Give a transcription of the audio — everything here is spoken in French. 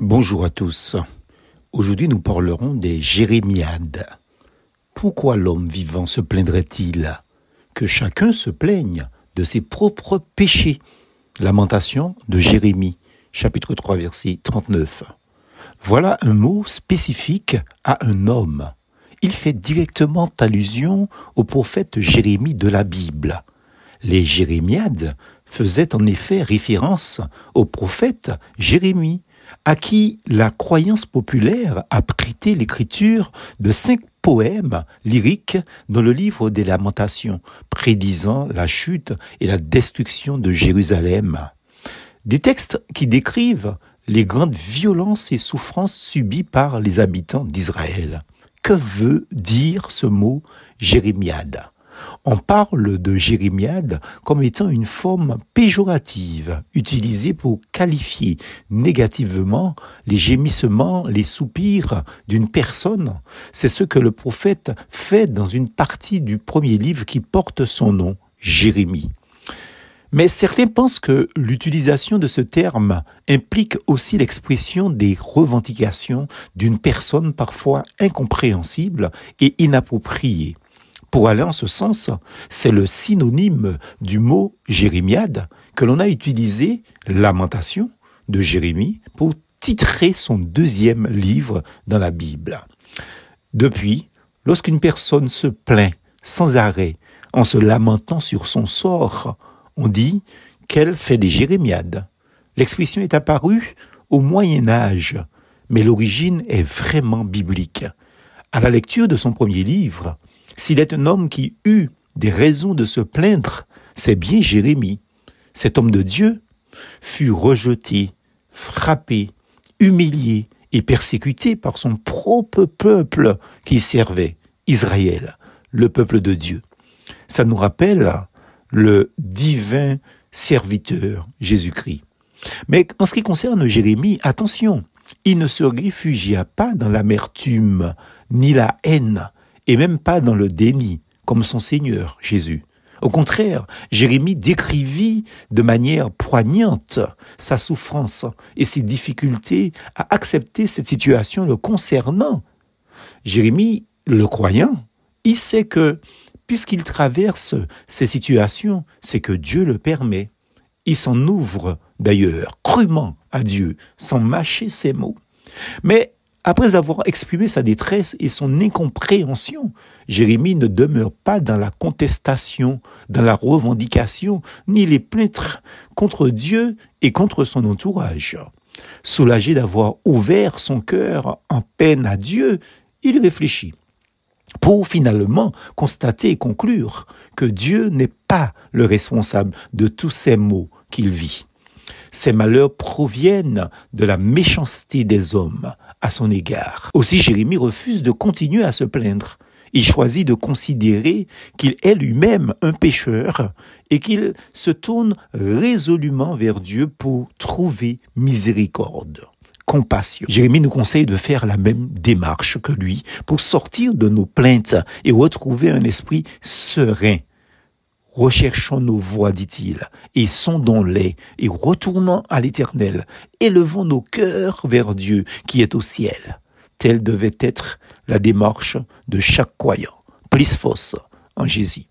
Bonjour à tous. Aujourd'hui, nous parlerons des jérémiades. Pourquoi l'homme vivant se plaindrait-il Que chacun se plaigne de ses propres péchés? Lamentation de Jérémie, chapitre 3, verset 39. Voilà un mot spécifique à un homme. Il fait directement allusion au prophète Jérémie de la Bible. Les jérémiades faisaient en effet référence au prophète Jérémie, à qui la croyance populaire a prêté l'écriture de cinq poèmes lyriques dans le livre des Lamentations, prédisant la chute et la destruction de Jérusalem. Des textes qui décrivent les grandes violences et souffrances subies par les habitants d'Israël. Que veut dire ce mot jérémiade? On parle de jérémiade comme étant une forme péjorative utilisée pour qualifier négativement les gémissements, les soupirs d'une personne. C'est ce que le prophète fait dans une partie du premier livre qui porte son nom, Jérémie. Mais certains pensent que l'utilisation de ce terme implique aussi l'expression des revendications d'une personne parfois incompréhensible et inappropriée. Pour aller en ce sens, c'est le synonyme du mot jérémiade que l'on a utilisé, Lamentation de Jérémie, pour titrer son deuxième livre dans la Bible. Depuis, lorsqu'une personne se plaint sans arrêt en se lamentant sur son sort, on dit qu'elle fait des jérémiades. L'expression est apparue au Moyen Âge, mais l'origine est vraiment biblique. À la lecture de son premier livre, s'il est un homme qui eut des raisons de se plaindre, c'est bien Jérémie. Cet homme de Dieu fut rejeté, frappé, humilié et persécuté par son propre peuple qui servait, Israël, le peuple de Dieu. Ça nous rappelle le divin serviteur Jésus-Christ. Mais en ce qui concerne Jérémie, attention, il ne se réfugia pas dans l'amertume ni la haine, et même pas dans le déni, comme son Seigneur Jésus. Au contraire, Jérémie décrivit de manière poignante sa souffrance et ses difficultés à accepter cette situation le concernant. Jérémie, le croyant, il sait que, puisqu'il traverse ces situations, c'est que Dieu le permet. Il s'en ouvre d'ailleurs crûment à Dieu, sans mâcher ses mots. Mais après avoir exprimé sa détresse et son incompréhension, Jérémie ne demeure pas dans la contestation, dans la revendication, ni les plaintes contre Dieu et contre son entourage. Soulagé d'avoir ouvert son cœur en peine à Dieu, il réfléchit pour finalement constater et conclure que Dieu n'est pas le responsable de tous ces maux qu'il vit. Ces malheurs proviennent de la méchanceté des hommes à son égard. Aussi Jérémie refuse de continuer à se plaindre. Il choisit de considérer qu'il est lui-même un pécheur et qu'il se tourne résolument vers Dieu pour trouver miséricorde compassion. Jérémie nous conseille de faire la même démarche que lui pour sortir de nos plaintes et retrouver un esprit serein Recherchons nos voies, dit-il, et sondons-les, et retournons à l'Éternel, élevons nos cœurs vers Dieu qui est au ciel. Telle devait être la démarche de chaque croyant. Plus fausse en Jésus.